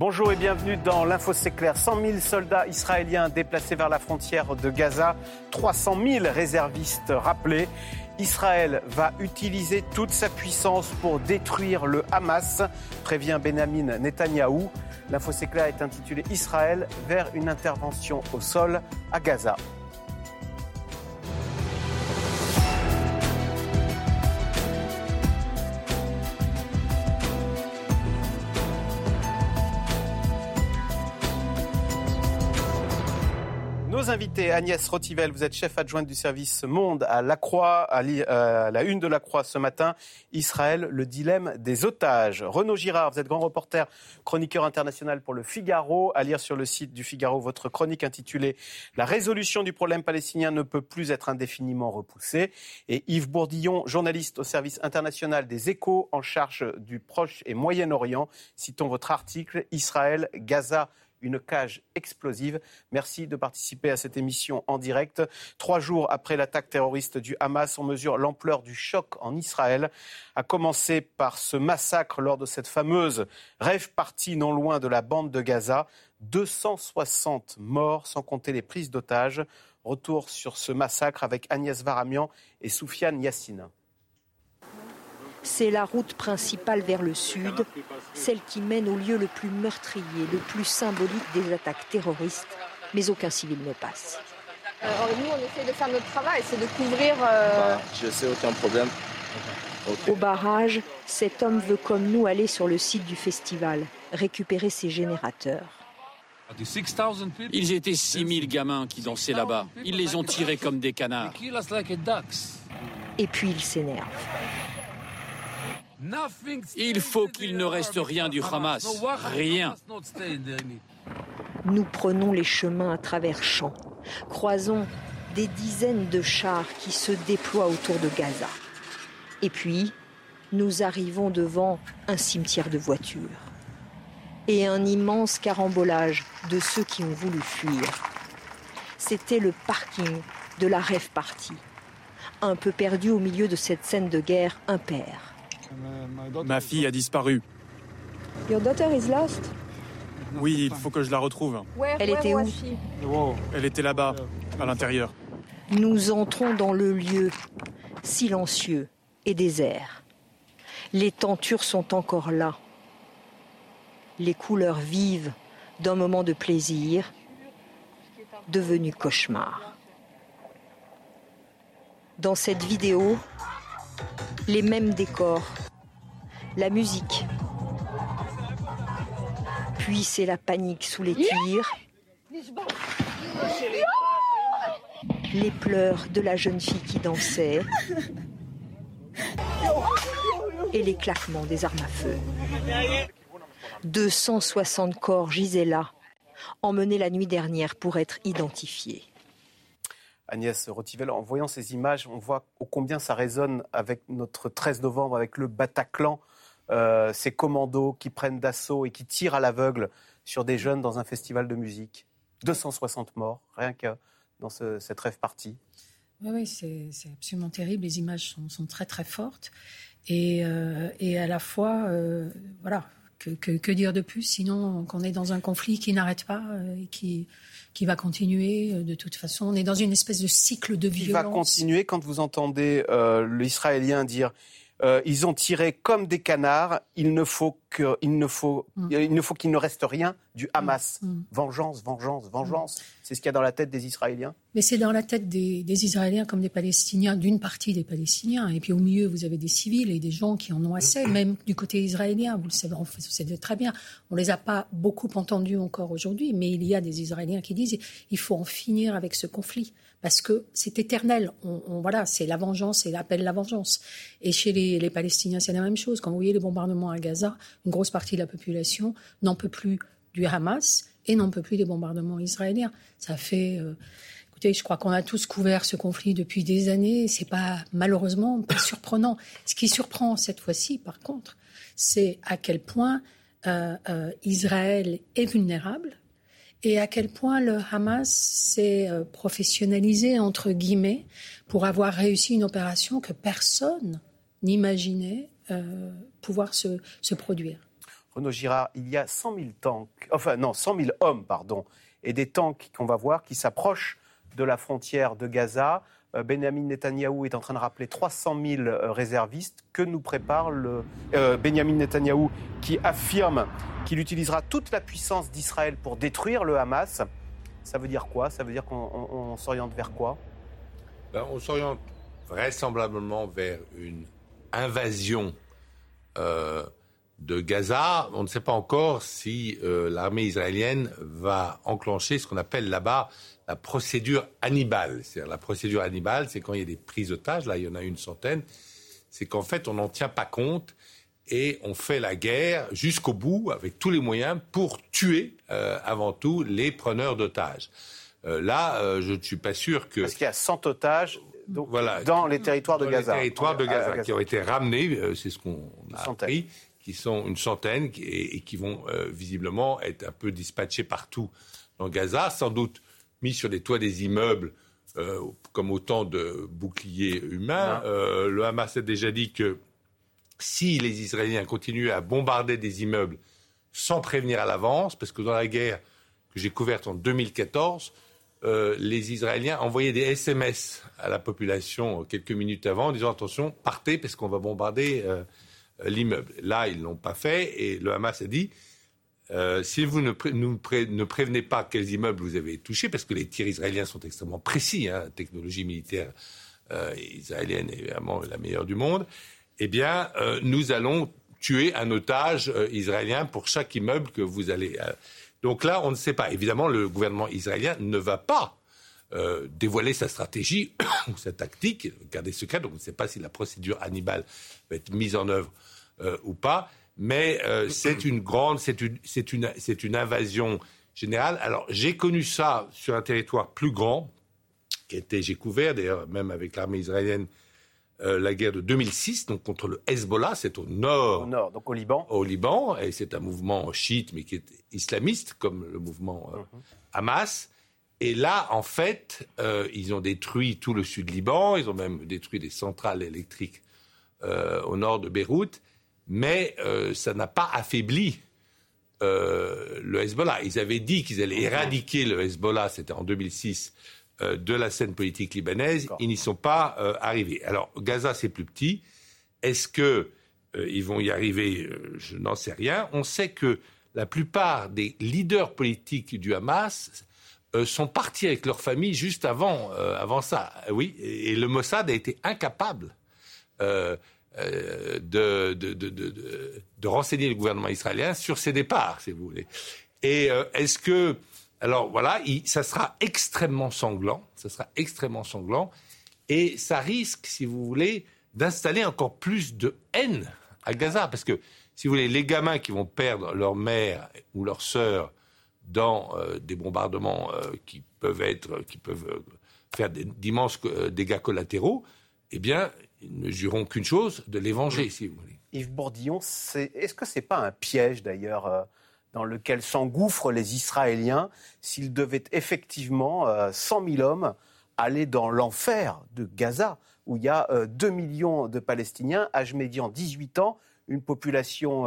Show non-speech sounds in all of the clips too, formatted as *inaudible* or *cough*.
Bonjour et bienvenue dans l'Info C'est clair. 100 000 soldats israéliens déplacés vers la frontière de Gaza, 300 000 réservistes rappelés. Israël va utiliser toute sa puissance pour détruire le Hamas, prévient Benjamin Netanyahou. L'info C'est clair est intitulée Israël vers une intervention au sol à Gaza. Invités, Agnès Rotivel, vous êtes chef adjointe du service Monde à La Croix, à euh, la une de La Croix ce matin. Israël, le dilemme des otages. Renaud Girard, vous êtes grand reporter, chroniqueur international pour le Figaro. À lire sur le site du Figaro votre chronique intitulée La résolution du problème palestinien ne peut plus être indéfiniment repoussée. Et Yves Bourdillon, journaliste au service international des échos en charge du Proche et Moyen-Orient. Citons votre article Israël, Gaza, une cage explosive. Merci de participer à cette émission en direct. Trois jours après l'attaque terroriste du Hamas, on mesure l'ampleur du choc en Israël, à commencer par ce massacre lors de cette fameuse rêve partie non loin de la bande de Gaza. 260 morts, sans compter les prises d'otages. Retour sur ce massacre avec Agnès Varamian et Soufiane Yassine. C'est la route principale vers le sud, celle qui mène au lieu le plus meurtrier, le plus symbolique des attaques terroristes, mais aucun civil ne passe. nous, on essaie de faire notre travail, c'est de couvrir. Euh... Bah, je sais, aucun problème. Au barrage, cet homme veut comme nous aller sur le site du festival, récupérer ses générateurs. Ils étaient 6000 gamins qui dansaient là-bas. Ils les ont tirés comme des canards. Et puis il s'énerve. Il faut qu'il ne reste rien du Hamas. Rien. Nous prenons les chemins à travers champs, croisons des dizaines de chars qui se déploient autour de Gaza. Et puis, nous arrivons devant un cimetière de voitures et un immense carambolage de ceux qui ont voulu fuir. C'était le parking de la rêve partie, un peu perdu au milieu de cette scène de guerre impaire. Ma fille a disparu. Your daughter is lost? Oui, il faut que je la retrouve. Elle était où Elle était là-bas, à l'intérieur. Nous entrons dans le lieu, silencieux et désert. Les tentures sont encore là. Les couleurs vives d'un moment de plaisir devenu cauchemar. Dans cette vidéo, les mêmes décors, la musique. Puis c'est la panique sous les tirs, les pleurs de la jeune fille qui dansait et les claquements des armes à feu. 260 corps gisaient là, emmenés la nuit dernière pour être identifiés. Agnès Rotivel, en voyant ces images, on voit combien ça résonne avec notre 13 novembre, avec le Bataclan, euh, ces commandos qui prennent d'assaut et qui tirent à l'aveugle sur des jeunes dans un festival de musique. 260 morts, rien que dans cette rêve partie. Oui, c'est absolument terrible. Les images sont, très très fortes. Et, euh, à la fois, euh, voilà, que, dire de plus? Sinon qu'on est dans un conflit qui n'arrête pas et qui, qui va continuer de toute façon. On est dans une espèce de cycle de violence. Qui va continuer quand vous entendez l'Israélien dire euh, ils ont tiré comme des canards. Il ne faut qu'il ne faut, mm. il ne faut qu'il ne reste rien du Hamas. Mm. Mm. Vengeance, vengeance, vengeance. C'est ce qu'il y a dans la tête des Israéliens. Mais c'est dans la tête des, Israéliens comme des Palestiniens, d'une partie des Palestiniens. Et puis au milieu, vous avez des civils et des gens qui en ont assez, même du côté israélien. Vous le savez, vous le savez très bien. On les a pas beaucoup entendus encore aujourd'hui, mais il y a des Israéliens qui disent il faut en finir avec ce conflit parce que c'est éternel. On, voilà, c'est la vengeance, c'est l'appel à la vengeance. Et chez les, les Palestiniens, c'est la même chose. Quand vous voyez les bombardements à Gaza, une grosse partie de la population n'en peut plus du Hamas et n'en peut plus des bombardements israéliens. Ça fait, euh, écoutez, je crois qu'on a tous couvert ce conflit depuis des années. C'est pas malheureusement pas *coughs* surprenant. Ce qui surprend cette fois-ci, par contre, c'est à quel point euh, euh, Israël est vulnérable et à quel point le Hamas s'est euh, professionnalisé, entre guillemets, pour avoir réussi une opération que personne n'imaginait euh, pouvoir se, produire? Renaud Girard, il y a 100 000 tanks, enfin non, 100 000 hommes, pardon, et des tanks qu'on va voir qui s'approchent de la frontière de Gaza. Euh, Benjamin Netanyahou est en train de rappeler 300 000 euh, réservistes. Que nous prépare le euh, Benjamin Netanyahou qui affirme qu'il utilisera toute la puissance d'Israël pour détruire le Hamas? Ça veut dire quoi? Ça veut dire qu'on s'oriente vers quoi? Ben, On s'oriente vraisemblablement vers une invasion de Gaza. On ne sait pas encore si l'armée israélienne va enclencher ce qu'on appelle là-bas la procédure Hannibal. C'est-à-dire la procédure Hannibal, c'est quand il y a des prises d'otages, là il y en a une centaine, c'est qu'en fait on n'en tient pas compte et on fait la guerre jusqu'au bout avec tous les moyens pour tuer euh, avant tout les preneurs d'otages. Euh, là, euh, je ne suis pas sûr que... Parce qu'il y a 100 otages dans les territoires de dans Gaza. Les territoires de Gaza, qui ont été ramenés, c'est ce qu'on a appris, qui sont une centaine et, et qui vont visiblement être un peu dispatchés partout dans Gaza, sans doute mis sur les toits des immeubles euh, comme autant de boucliers humains. Euh, le Hamas a déjà dit que si les Israéliens continuaient à bombarder des immeubles sans prévenir à l'avance, parce que dans la guerre que j'ai couverte en 2014, euh, les Israéliens envoyaient des SMS à la population quelques minutes avant en disant attention, partez parce qu'on va bombarder l'immeuble. Là, ils ne l'ont pas fait et le Hamas a dit euh, si vous ne, ne, prévenez pas quels immeubles vous avez touchés, parce que les tirs israéliens sont extrêmement précis, hein, technologie militaire euh, israélienne est la meilleure du monde, eh bien, euh, nous allons tuer un otage israélien pour chaque immeuble que vous allez. Donc là, on ne sait pas. Évidemment, le gouvernement israélien ne va pas dévoiler sa stratégie *coughs* ou sa tactique, garder secret. Donc on ne sait pas si la procédure Hannibal va être mise en œuvre ou pas mais euh, c'est une grande, c'est une, c'est une, c'est une invasion générale. Alors j'ai connu ça sur un territoire plus grand, qui était, j'ai couvert d'ailleurs même avec l'armée israélienne euh, la guerre de 2006, donc contre le Hezbollah, c'est au nord. Au nord, donc au Liban. Au Liban, et c'est un mouvement chiite, mais qui est islamiste, comme le mouvement euh, mhm. Hamas. Et là, en fait, ils ont détruit tout le sud Liban, ils ont même détruit des centrales électriques au nord de Beyrouth mais euh, ça n'a pas affaibli euh, le Hezbollah. Ils avaient dit qu'ils allaient éradiquer le Hezbollah, c'était en 2006, euh, de la scène politique libanaise. Ils n'y sont pas arrivés. Alors, Gaza, c'est plus petit. Est-ce qu'ils vont y arriver Je n'en sais rien. On sait que la plupart des leaders politiques du Hamas sont partis avec leur famille juste avant, avant ça. Oui, et le Mossad a été incapable euh, de, de, de, de, renseigner le gouvernement israélien sur ses départs, si vous voulez. Et euh, est-ce que. Alors voilà, ça sera extrêmement sanglant, ça sera extrêmement sanglant, et ça risque, si vous voulez, d'installer encore plus de haine à Gaza, parce que, si vous voulez, les gamins qui vont perdre leur mère ou leur sœur dans euh, des bombardements qui peuvent être, qui peuvent faire d'immenses dégâts collatéraux, eh bien, ils ne jureront qu'une chose, de l'évangile, si vous voulez. Yves Bourdillon, est-ce que ce n'est pas un piège d'ailleurs euh, dans lequel s'engouffrent les Israéliens s'ils devaient effectivement, 100 euh, 000 hommes, aller dans l'enfer de Gaza, où il y a 2 euh, millions de Palestiniens, âge médian 18 ans, une population,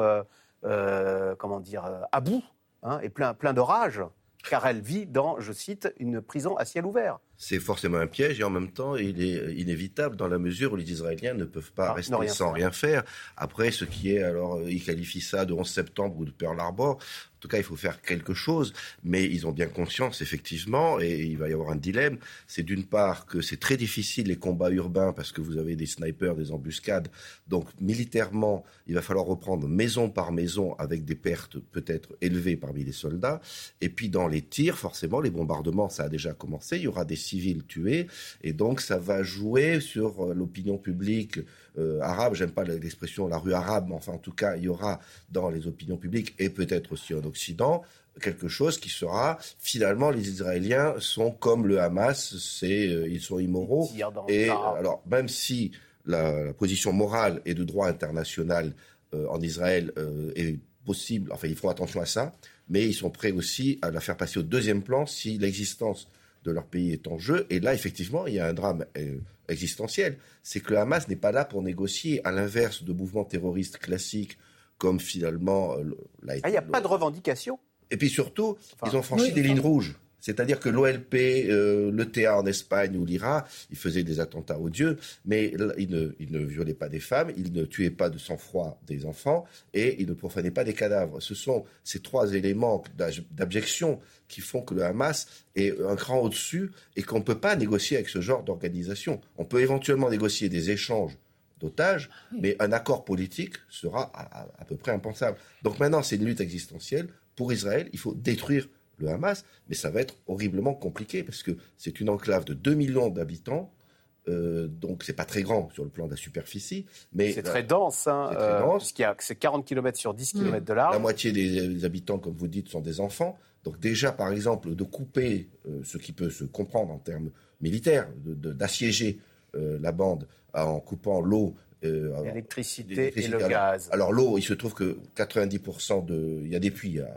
comment dire, à bout, hein, et plein, plein de rage, car elle vit dans, je cite, une prison à ciel ouvert c'est forcément un piège et en même temps, il est inévitable dans la mesure où les Israéliens ne peuvent pas ah, rester sans rien faire. Après, ce qui est, alors, ils qualifient ça de 11 septembre ou de Pearl Harbor. En tout cas, il faut faire quelque chose, mais ils ont bien conscience, effectivement, et il va y avoir un dilemme. C'est d'une part que c'est très difficile les combats urbains parce que vous avez des snipers, des embuscades. Donc, militairement, il va falloir reprendre maison par maison avec des pertes peut-être élevées parmi les soldats. Et puis, dans les tirs, forcément, les bombardements, ça a déjà commencé. Il y aura des civils tués. Et donc, ça va jouer sur euh, l'opinion publique euh, arabe. J'aime pas l'expression la rue arabe, mais enfin, en tout cas, il y aura dans les opinions publiques et peut-être aussi en Occident quelque chose qui sera finalement les Israéliens sont comme le Hamas, c'est euh, ils sont immoraux. Et alors même si la, position morale et de droit international en Israël est possible, enfin ils font attention à ça, mais ils sont prêts aussi à la faire passer au deuxième plan si l'existence de leur pays est en jeu. Et là, effectivement, il y a un drame euh, existentiel. C'est que le Hamas n'est pas là pour négocier, à l'inverse de mouvements terroristes classiques comme finalement ah, Il n'y a pas de revendication Et puis surtout, ils ont franchi des lignes rouges. C'est-à-dire que l'OLP, euh, l'ETA en Espagne ou l'IRA, ils faisaient des attentats odieux, mais ils ne, ils ne violaient pas des femmes, ils ne tuaient pas de sang-froid des enfants et ils ne profanaient pas des cadavres. Ce sont ces trois éléments d'abjection qui font que le Hamas est un cran au-dessus et qu'on ne peut pas négocier avec ce genre d'organisation. On peut éventuellement négocier des échanges d'otages, mais un accord politique sera à, à peu près impensable. Donc maintenant, c'est une lutte existentielle. Pour Israël, il faut détruire le Hamas, mais ça va être horriblement compliqué parce que c'est une enclave de 2 millions d'habitants. Euh, donc c'est pas très grand sur le plan de la superficie, mais c'est très dense. Hein, c'est euh, dense. c'est 40 km sur 10 km de large. La moitié des, habitants, comme vous dites, sont des enfants. Donc déjà, par exemple, de couper euh, ce qui peut se comprendre en termes militaires, d'assiéger de, la bande en coupant l'eau l'électricité et le gaz. Alors l'eau, il se trouve que 90% de, il y a des puits à,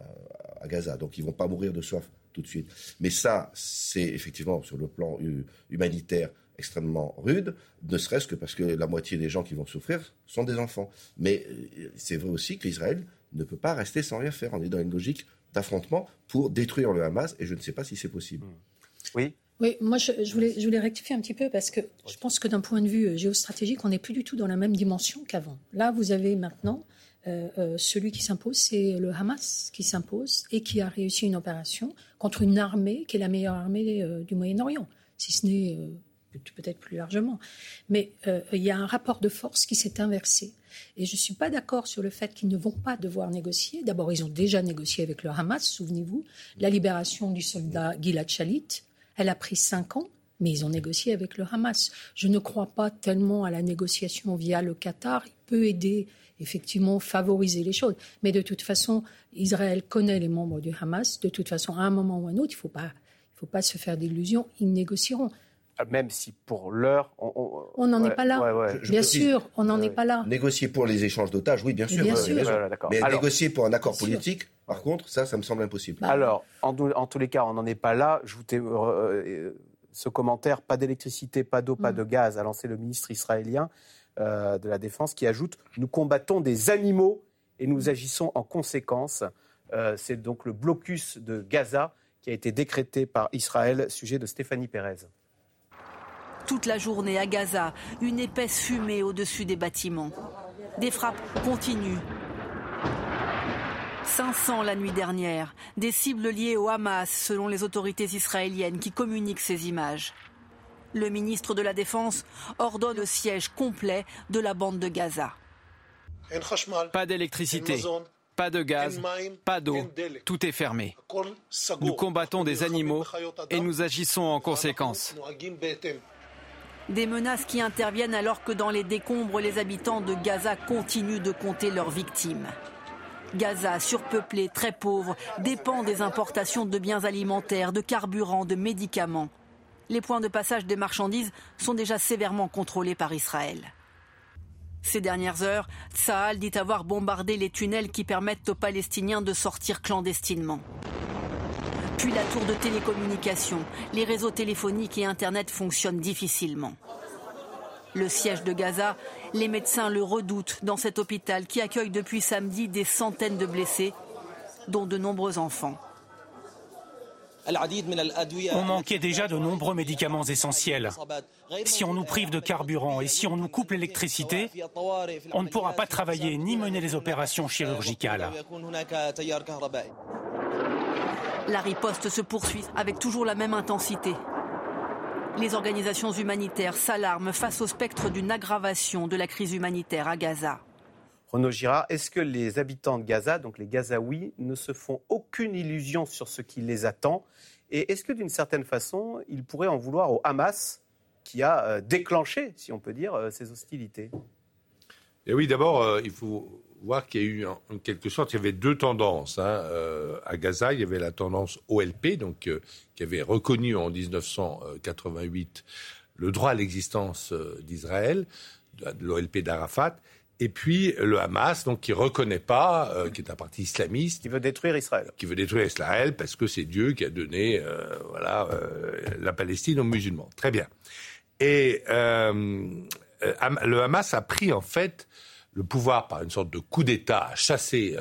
à Gaza. Donc ils ne vont pas mourir de soif tout de suite. Mais ça, c'est effectivement sur le plan humanitaire extrêmement rude, ne serait-ce que parce que la moitié des gens qui vont souffrir sont des enfants. Mais euh, c'est vrai aussi qu'Israël ne peut pas rester sans rien faire. On est dans une logique d'affrontement pour détruire le Hamas et je ne sais pas si c'est possible. Oui. Oui, moi je, voulais, je voulais rectifier un petit peu parce que je pense que d'un point de vue euh, géostratégique, on n'est plus du tout dans la même dimension qu'avant. Là, vous avez maintenant euh, euh, celui qui s'impose, c'est le Hamas qui s'impose et qui a réussi une opération contre une armée qui est la meilleure armée euh, du Moyen-Orient, si ce n'est peut-être plus largement. Mais il y a un rapport de force qui s'est inversé. Et je ne suis pas d'accord sur le fait qu'ils ne vont pas devoir négocier. D'abord, ils ont déjà négocié avec le Hamas, souvenez-vous. La libération du soldat Gilad Shalit, elle a pris cinq ans mais ils ont négocié avec le Hamas. Je ne crois pas tellement à la négociation via le Qatar. Il peut aider effectivement favoriser les choses. Mais de toute façon, Israël connaît les membres du Hamas. De toute façon, à un moment ou à un autre, il ne faut pas, il faut pas se faire d'illusions. Ils négocieront. Ah, même si pour l'heure, on n'en est pas là. bien sûr, on n'en est pas là. Négocier pour les échanges d'otages, oui, bien sûr. Bien sûr. mais négocier pour un accord politique, par contre, ça, ça me semble impossible. Bah, Alors, en, en, tous les cas, on n'en est pas là. Je vous euh, euh, ce commentaire, pas d'électricité, pas d'eau, pas mm. de gaz, a lancé le ministre israélien. Euh, de la Défense qui ajoute Nous combattons des animaux et nous agissons en conséquence. Euh, c'est donc le blocus de Gaza qui a été décrété par Israël, sujet de Stéphanie Pérez. Toute la journée à Gaza, une épaisse fumée au-dessus des bâtiments. Des frappes continuent. 500 la nuit dernière, des cibles liées au Hamas selon les autorités israéliennes qui communiquent ces images le ministre de la Défense ordonne le siège complet de la bande de Gaza. Pas d'électricité, pas de gaz, pas d'eau, tout est fermé. Nous combattons des animaux et nous agissons en conséquence. Des menaces qui interviennent alors que dans les décombres, les habitants de Gaza continuent de compter leurs victimes. Gaza, surpeuplé, très pauvre, dépend des importations de biens alimentaires, de carburant, de médicaments les points de passage des marchandises sont déjà sévèrement contrôlés par Israël. Ces dernières heures, Tsahal dit avoir bombardé les tunnels qui permettent aux Palestiniens de sortir clandestinement. Puis la tour de télécommunication, les réseaux téléphoniques et Internet fonctionnent difficilement. Le siège de Gaza, les médecins le redoutent dans cet hôpital qui accueille depuis samedi des centaines de blessés, dont de nombreux enfants. On manquait déjà de nombreux médicaments essentiels. Si on nous prive de carburant et si on nous coupe l'électricité, on ne pourra pas travailler ni mener les opérations chirurgicales. La riposte se poursuit avec toujours la même intensité. Les organisations humanitaires s'alarment face au spectre d'une aggravation de la crise humanitaire à Gaza. Renaud Girard, est-ce que les habitants de Gaza, donc les Gazaouis, ne se font aucune illusion sur ce qui les attend? Et est-ce que d'une certaine façon, ils pourraient en vouloir au Hamas qui a euh, déclenché, si on peut dire, euh, ces hostilités? Et eh oui, d'abord, euh, il faut voir qu'il y a eu, en, quelque sorte, il y avait deux tendances. Hein, à Gaza, il y avait la tendance OLP, donc, qui avait reconnu en 1988 le droit à l'existence d'Israël, de l'OLP d'Arafat, et puis le Hamas, donc qui reconnaît pas, euh, qui est un parti islamiste, qui veut détruire Israël, qui veut détruire Israël parce que c'est Dieu qui a donné, euh, voilà, euh, la Palestine aux musulmans. Très bien. Et le Hamas a pris en fait le pouvoir, par une sorte de coup d'État, a chassé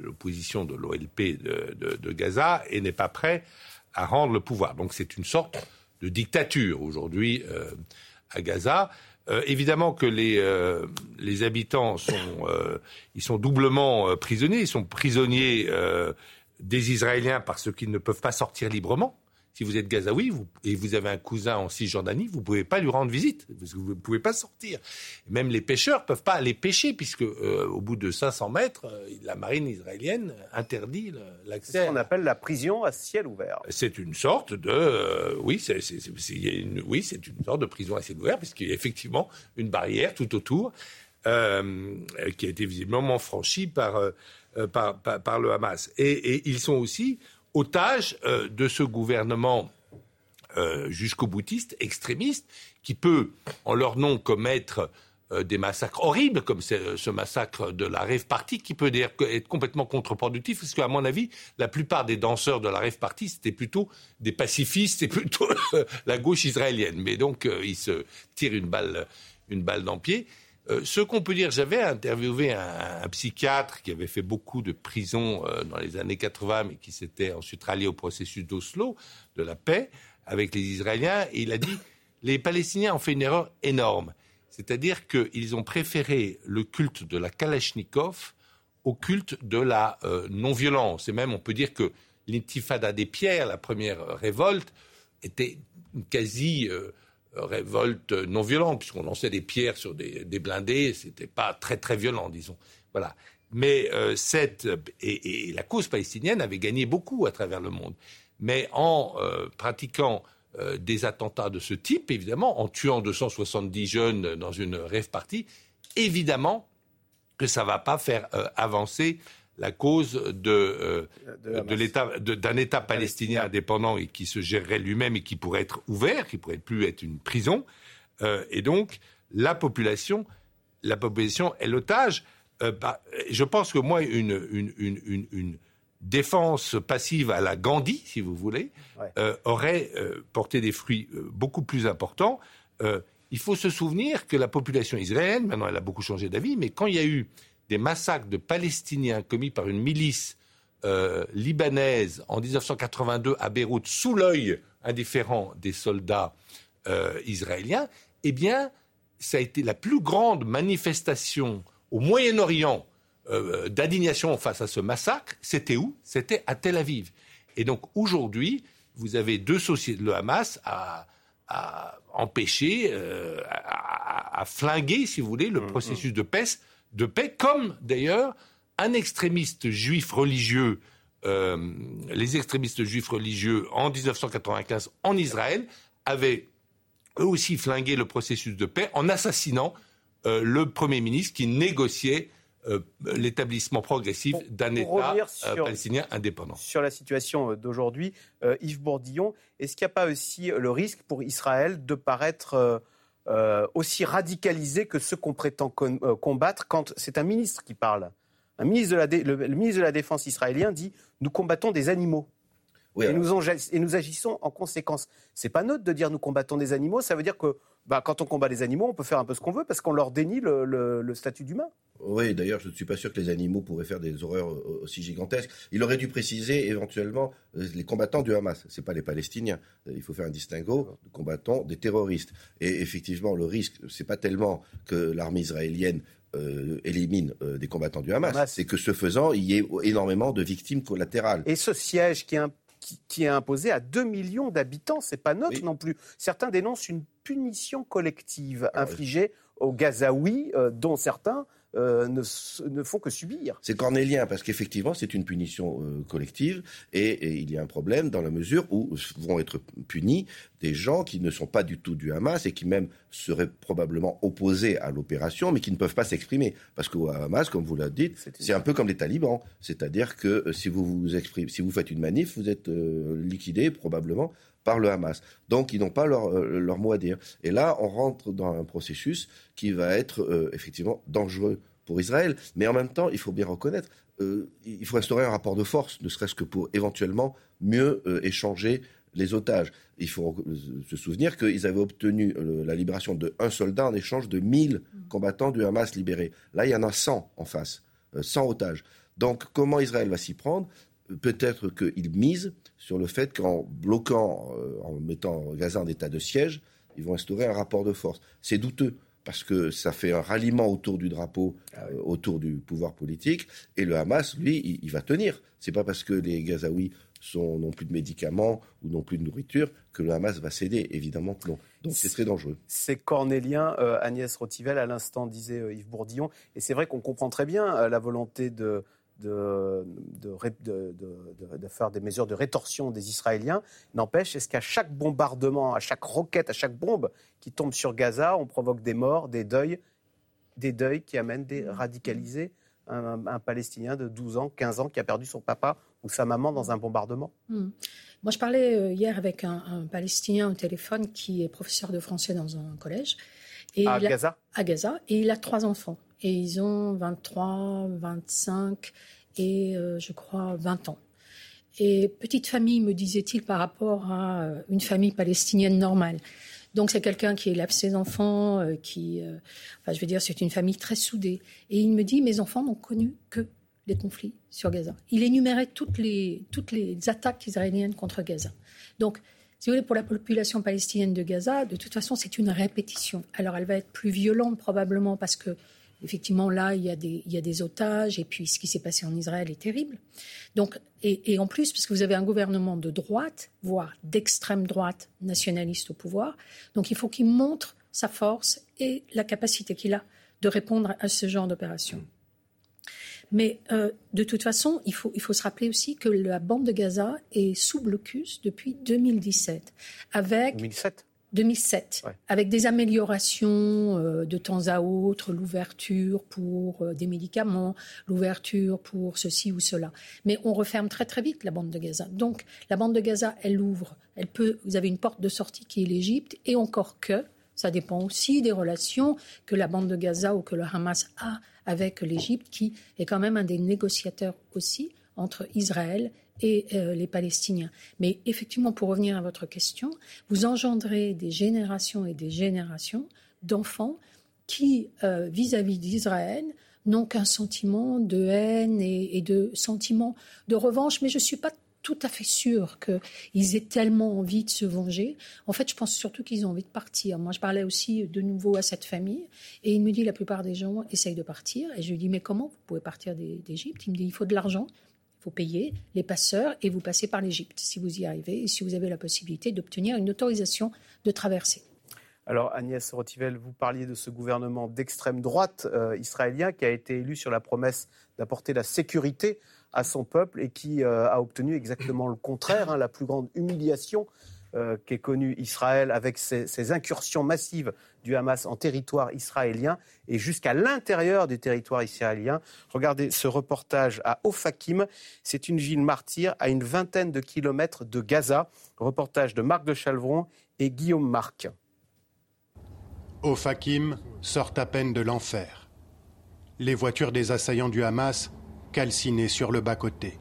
l'opposition de l'OLP de, Gaza et n'est pas prêt à rendre le pouvoir. Donc c'est une sorte de dictature aujourd'hui à Gaza. Évidemment que les, les habitants sont, ils sont doublement prisonniers. Ils sont prisonniers des Israéliens parce qu'ils ne peuvent pas sortir librement. Si vous êtes gazaoui vous, et vous avez un cousin en Cisjordanie, vous ne pouvez pas lui rendre visite, parce que vous ne pouvez pas sortir. Même les pêcheurs ne peuvent pas aller pêcher, puisque euh, au bout de 500 mètres, euh, la marine israélienne interdit l'accès. C'est ce qu'on appelle la prison à ciel ouvert. C'est une sorte de... Euh, oui, c'est une, oui, c'est une sorte de prison à ciel ouvert, puisqu'il y a effectivement une barrière tout autour, qui a été visiblement franchie par, par, par, le Hamas. Et, et ils sont aussi otage euh, de ce gouvernement euh, jusqu'au boutiste, extrémiste, qui peut, en leur nom, commettre euh, des massacres horribles, comme ce massacre de la rêve party, qui peut être complètement contre-productif, parce qu'à mon avis, la plupart des danseurs de la rêve party, c'était plutôt des pacifistes, c'est plutôt *laughs* la gauche israélienne. Mais donc, ils se tirent balle, une balle dans le pied. Euh, ce qu'on peut dire, j'avais interviewé un, psychiatre qui avait fait beaucoup de prisons euh, dans les années 80, mais qui s'était ensuite rallié au processus d'Oslo, de la paix, avec les Israéliens, et il a dit les Palestiniens ont fait une erreur énorme. C'est-à-dire qu'ils ont préféré le culte de la Kalachnikov au culte de la euh, non-violence. Et même, on peut dire que l'intifada des pierres, la première révolte, était quasi révolte non violente, puisqu'on lançait des pierres sur des, blindés, c'était pas très très violent, disons. Voilà. Mais euh, cette et, la cause palestinienne avait gagné beaucoup à travers le monde. Mais en euh, pratiquant euh, des attentats de ce type, évidemment, en tuant 270 jeunes dans une rêve partie, évidemment que ça va pas faire avancer la cause de, d'un État palestinien indépendant et qui se gérerait lui-même et qui pourrait être ouvert, qui pourrait plus être une prison. Euh, et donc, la population, la population est l'otage. Euh, bah, je pense que moi, une, une, défense passive à la Gandhi, si vous voulez, euh, aurait porté des fruits beaucoup plus importants. il faut se souvenir que la population israélienne, maintenant elle a beaucoup changé d'avis, mais quand il y a eu des massacres de Palestiniens commis par une milice euh, libanaise en 1982 à Beyrouth sous l'œil indifférent des soldats euh, israéliens, eh bien, ça a été la plus grande manifestation au Moyen-Orient euh, d'indignation face à ce massacre. C'était où? C'était à Tel Aviv. Et donc aujourd'hui, vous avez deux sociétés, le Hamas a, empêché, à, flinguer, si vous voulez, le mmh, processus mmh. de paix de paix, comme d'ailleurs un extrémiste juif religieux, euh, les extrémistes juifs religieux en 1995 en Israël avaient eux aussi flingué le processus de paix en assassinant euh, le Premier ministre qui négociait euh, l'établissement progressif d'un État palestinien indépendant. Sur la situation d'aujourd'hui, Yves Bourdillon, est-ce qu'il n'y a pas aussi le risque pour Israël de paraître euh, aussi radicalisé que ceux qu'on prétend euh, combattre quand c'est un ministre qui parle. Un ministre de la le, ministre de la Défense israélien dit Nous combattons des animaux. et, nous et, nous agissons en conséquence. C'est pas neutre de dire nous combattons des animaux, ça veut dire que bah, quand on combat les animaux, on peut faire un peu ce qu'on veut parce qu'on leur dénie le, statut d'humain. Oui, d'ailleurs, je ne suis pas sûr que les animaux pourraient faire des horreurs aussi gigantesques. Il aurait dû préciser éventuellement euh, les combattants du Hamas. Ce pas les Palestiniens. Euh, il faut faire un distinguo de combattants des terroristes. Et effectivement, le risque, c'est pas tellement que l'armée israélienne euh, élimine des combattants du Hamas, c'est que ce faisant, il y ait énormément de victimes collatérales. Et ce siège qui est un qui, est imposé à 2 millions d'habitants. C'est pas neutre non plus. Certains dénoncent une punition collective ah infligée aux Gazaouis, euh, dont certains euh, ne, ne, font que subir. C'est cornélien, parce qu'effectivement, c'est une punition euh, collective, et, il y a un problème dans la mesure où vont être punis des gens qui ne sont pas du tout du Hamas et qui même seraient probablement opposés à l'opération, mais qui ne peuvent pas s'exprimer. Parce qu'au Hamas, comme vous l'avez dit, c'est un peu comme les talibans. C'est-à-dire que si vous vous exprimez, si vous faites une manif, vous êtes liquidé probablement par le Hamas. Donc ils n'ont pas leur, euh, leur, mot à dire. Et là, on rentre dans un processus qui va être euh, effectivement dangereux pour Israël. Mais en même temps, il faut bien reconnaître, euh, il faut instaurer un rapport de force, ne serait-ce que pour éventuellement mieux échanger les otages. Il faut se souvenir qu'ils avaient obtenu la libération de un soldat en échange de 1000 combattants du Hamas libérés. Là, il y en a 100 en face, 100 otages. Donc, comment Israël va s'y prendre? Peut-être qu'il mise sur le fait qu'en bloquant, en mettant Gaza en état de siège, ils vont instaurer un rapport de force. C'est douteux parce que ça fait un ralliement autour du drapeau, ah euh, autour du pouvoir politique, et le Hamas, lui, il, va tenir. C'est pas parce que les Gazaouis n'ont plus de médicaments ou n'ont plus de nourriture que le Hamas va céder, évidemment que non. Donc c'est très dangereux. C'est cornélien, euh, Agnès Rotivel, à l'instant disait euh, Yves Bourdillon, et c'est vrai qu'on comprend très bien la volonté de de, de, faire des mesures de rétorsion des Israéliens. N'empêche, est-ce qu'à chaque bombardement, à chaque roquette, à chaque bombe qui tombe sur Gaza, on provoque des morts, des deuils, des deuils qui amènent des radicalisés un, Palestinien de 12 ans, 15 ans qui a perdu son papa ou sa maman dans un bombardement? Hmm. Moi, je parlais euh, hier avec un, Palestinien au téléphone qui est professeur de français dans un collège. Et à Gaza? À Gaza. Et il a trois enfants et ils ont 23, 25 et euh, je crois 20 ans. Et petite famille, me disait-il, par rapport à euh, une famille palestinienne normale. Donc c'est quelqu'un qui élève ses enfants, euh, qui, enfin je veux dire, c'est une famille très soudée. Et il me dit, mes enfants n'ont connu que les conflits sur Gaza. Il énumérait toutes les, toutes les attaques israéliennes contre Gaza. Donc, si vous voulez, pour la population palestinienne de Gaza, de toute façon, c'est une répétition. Alors, elle va être plus violente probablement parce que Effectivement, là, il y, a des, otages, et puis ce qui s'est passé en Israël est terrible. Donc, et, en plus, parce que vous avez un gouvernement de droite, voire d'extrême droite nationaliste au pouvoir, donc il faut qu'il montre sa force et la capacité qu'il a de répondre à ce genre d'opération. Mais euh, de toute façon, il faut, se rappeler aussi que la bande de Gaza est sous blocus depuis 2017. Avec 2007 2007, avec des améliorations euh, de temps à autre, l'ouverture pour euh, des médicaments, l'ouverture pour ceci ou cela. Mais on referme très très vite la bande de Gaza. Donc la bande de Gaza, elle ouvre, elle peut. Vous avez une porte de sortie qui est l'Égypte, et encore que ça dépend aussi des relations que la bande de Gaza ou que le Hamas a avec l'Égypte, qui est quand même un des négociateurs aussi entre Israël et euh, les Palestiniens. Mais effectivement, pour revenir à votre question, vous engendrez des générations et des générations d'enfants qui, euh, vis-à-vis d'Israël, n'ont qu'un sentiment de haine et, de sentiment de revanche. Mais je ne suis pas tout à fait sûre qu'ils aient tellement envie de se venger. En fait, je pense surtout qu'ils ont envie de partir. Moi, je parlais aussi de nouveau à cette famille et il me dit la plupart des gens essayent de partir. Et je lui dis mais comment vous pouvez partir d'Égypte? Il me dit il faut de l'argent. Faut payer les passeurs et vous passez par l'Égypte si vous y arrivez et si vous avez la possibilité d'obtenir une autorisation de traverser. Alors Agnès Rotivel, vous parliez de ce gouvernement d'extrême droite euh, israélien qui a été élu sur la promesse d'apporter la sécurité à son peuple et qui euh, a obtenu exactement le contraire, hein, la plus grande humiliation euh, qu'est connue Israël avec ses, incursions massives du Hamas en territoire israélien et jusqu'à l'intérieur du territoire israélien. Regardez ce reportage à Ofakim. C'est une ville martyre à une vingtaine de kilomètres de Gaza. Reportage de Marc de Chalvron et Guillaume Marc. Ofakim sort à peine de l'enfer. Les voitures des assaillants du Hamas calcinées sur le bas-côté.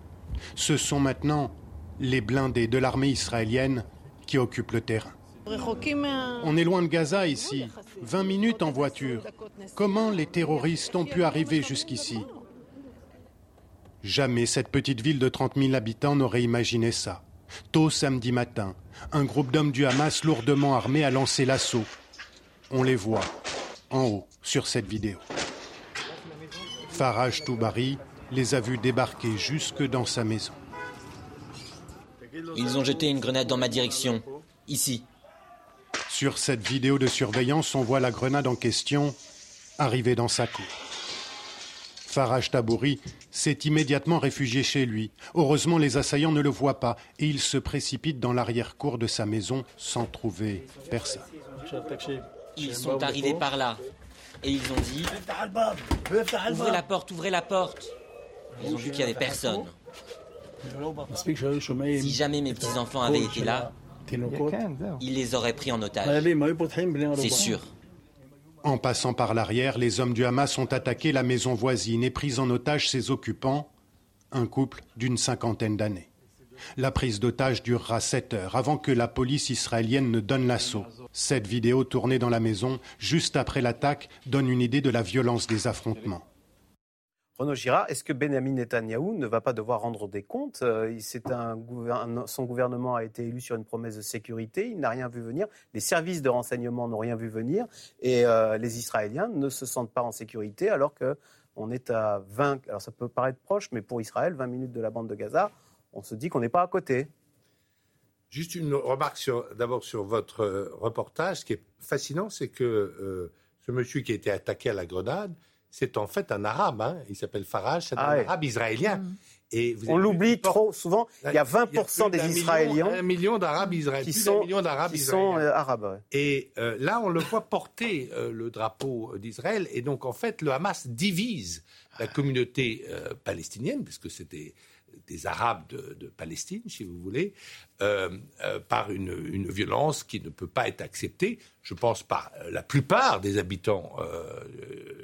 Ce sont maintenant les blindés de l'armée israélienne qui occupent le terrain. On est loin de Gaza ici, 20 minutes en voiture. Comment les terroristes ont pu arriver jusqu'ici? Jamais cette petite ville de 30 000 habitants n'aurait imaginé ça. Tôt samedi matin, un groupe d'hommes du Hamas lourdement armés a lancé l'assaut. On les voit en haut sur cette vidéo. Farage Toubari les a vus débarquer jusque dans sa maison. Ils ont jeté une grenade dans ma direction, ici. Sur cette vidéo de surveillance, on voit la grenade en question arriver dans sa cour. Faraj Tabouri s'est immédiatement réfugié chez lui. Heureusement, les assaillants ne le voient pas et il se précipite dans l'arrière-cour de sa maison sans trouver personne. Ils sont arrivés par là et ils ont dit Ouvrez la porte, ouvrez la porte. Ils ont vu qu'il n'y avait personne. Si jamais mes petits-enfants avaient été là, ils les auraient pris en otage. C'est sûr. En passant par l'arrière, les hommes du Hamas ont attaqué la maison voisine et pris en otage ses occupants, un couple d'une cinquantaine d'années. La prise d'otage durera 7 heures avant que la police israélienne ne donne l'assaut. Cette vidéo tournée dans la maison juste après l'attaque donne une idée de la violence des affrontements. Renaud Girard, est-ce que Benjamin Netanyahou ne va pas devoir rendre des comptes? Euh, Son gouvernement a été élu sur une promesse de sécurité, il n'a rien vu venir, les services de renseignement n'ont rien vu venir, et euh, les Israéliens ne se sentent pas en sécurité alors qu'on est à 20, alors ça peut paraître proche, mais pour Israël, 20 minutes de la bande de Gaza, on se dit qu'on n'est pas à côté. Juste une remarque d'abord sur votre euh, reportage. Ce qui est fascinant, c'est que ce monsieur qui a été attaqué à la grenade, c'est en fait un arabe. Hein. Il s'appelle Farage, c'est un ah arabe israélien. Mm. Et On l'oublie trop souvent. Il y a 20% des Israéliens. un million d'Arabes israéliens. Qui sont, d'Arabes euh, arabes. Et euh, là, on le voit porter euh, le drapeau d'Israël. Et donc, en fait, le Hamas divise la communauté palestinienne, puisque c'était des Arabes de, Palestine, si vous voulez, euh, euh, par une, violence qui ne peut pas être acceptée, je pense, par la plupart des habitants euh,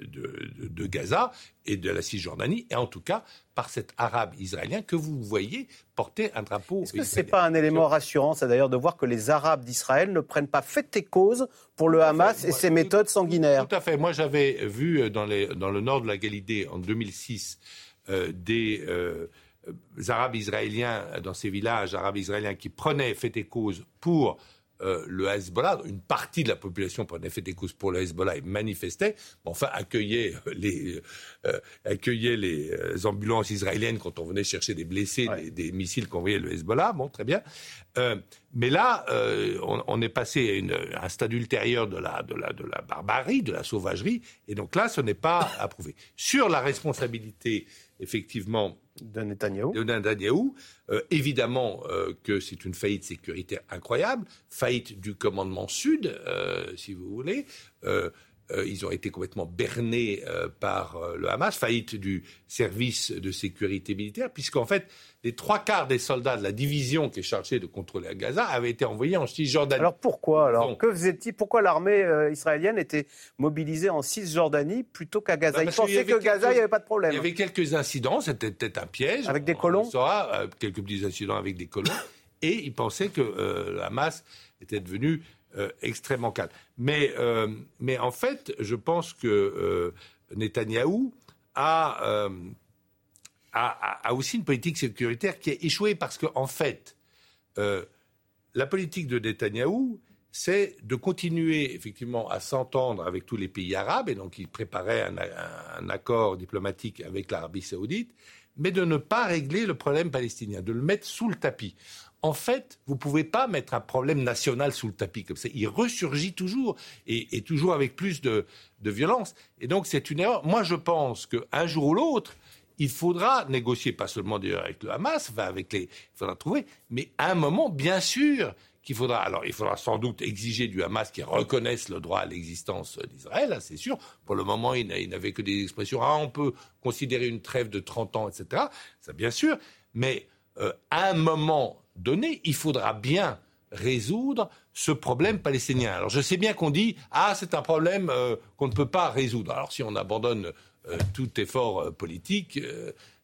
de, Gaza et de la Cisjordanie, et en tout cas par cet Arabe israélien que vous voyez porter un drapeau. Est-ce que ce n'est pas un élément rassurant, ça d'ailleurs, de voir que les Arabes d'Israël ne prennent pas fait et cause pour le Hamas et ses méthodes sanguinaires? Tout à fait. Moi, j'avais vu dans, les, dans, le nord de la Galilée en 2006 des Arabes israéliens dans ces villages arabes israéliens qui prenaient fait et cause pour euh, le Hezbollah, une partie de la population prenait fait et cause pour le Hezbollah et manifestait, enfin accueillait *laughs* les, euh, accueillait les ambulances israéliennes quand on venait chercher des blessés, des, missiles qu'envoyait le Hezbollah, bon très bien. mais là, on, est passé à, un stade ultérieur de la, de, la, de la barbarie, de la sauvagerie, et donc là, ce n'est pas approuvé. Sur la responsabilité, effectivement, de Netanyahou. De euh, évidemment euh, que c'est une faillite sécuritaire incroyable, faillite du commandement sud, euh, si vous voulez. Euh, ils ont été complètement bernés euh, par euh, le Hamas, faillite du service de sécurité militaire, puisqu'en fait, les trois quarts des soldats de la division qui est chargée de contrôler Gaza avaient été envoyés en Cisjordanie. Alors pourquoi alors Que faisait-il Pourquoi l'armée israélienne était mobilisée en Cisjordanie plutôt qu'à Gaza? Bah, Ils pensaient que Gaza, il n'y avait pas de problème. Il y avait quelques incidents, c'était peut-être un piège. Avec des colons On saura, quelques petits incidents avec des colons. et ils pensaient que le Hamas était devenu euh, extrêmement calme. Mais, euh, mais en fait, je pense que euh, Netanyahou a, a, aussi une politique sécuritaire qui a échoué parce qu'en en fait, la politique de Netanyahou, c'est de continuer effectivement à s'entendre avec tous les pays arabes, et donc il préparait un accord diplomatique avec l'Arabie saoudite, mais de ne pas régler le problème palestinien, de le mettre sous le tapis en fait, vous ne pouvez pas mettre un problème national sous le tapis comme ça. Il ressurgit toujours et, toujours avec plus de, violence. Et donc, c'est une erreur. Moi, je pense qu'un jour ou l'autre, il faudra négocier, pas seulement d'ailleurs avec le Hamas, avec les, il faudra trouver, mais un moment, bien sûr, qu'il faudra. Alors, il faudra sans doute exiger du Hamas qu'il reconnaisse le droit à l'existence d'Israël, hein, c'est sûr. Pour le moment, il n'avait que des expressions. Ah, on peut considérer une trêve de 30 ans, etc. Ça, bien sûr. Mais euh, un moment donné, il faudra bien résoudre ce problème palestinien. Alors je sais bien qu'on dit ah c'est un problème euh, qu'on ne peut pas résoudre. Alors si on abandonne euh, tout effort euh, politique,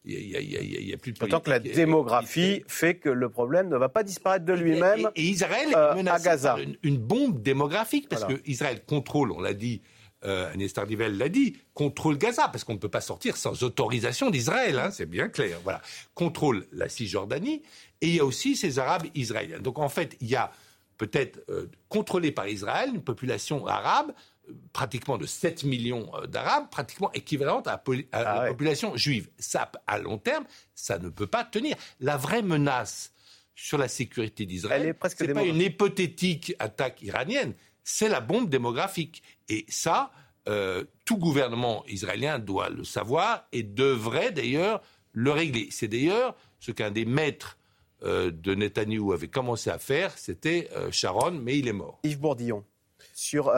il n'y a, plus de Tant que la démographie fait que le problème ne va pas disparaître de lui-même. Et, Israël est menacé à Gaza. par une, bombe démographique parce que Israël contrôle, on l'a dit, euh, Agnès Tardivelle l'a dit, contrôle Gaza, parce qu'on ne peut pas sortir sans autorisation d'Israël, hein, c'est bien clair. Voilà. Contrôle la Cisjordanie, et il y a aussi ces Arabes israéliens. Donc en fait, il y a peut-être euh, contrôlé par Israël une population arabe, euh, pratiquement de 7 millions d'Arabes, pratiquement équivalente à, ah la population juive. Ça, à long terme, ça ne peut pas tenir. La vraie menace sur la sécurité d'Israël, ce n'est pas une hypothétique attaque iranienne, c'est la bombe démographique. Et ça, euh, tout gouvernement israélien doit le savoir et devrait d'ailleurs le régler. C'est d'ailleurs ce qu'un des maîtres euh, de Netanyahou avait commencé à faire, c'était euh, Sharon, mais il est mort. Yves Bourdillon sur,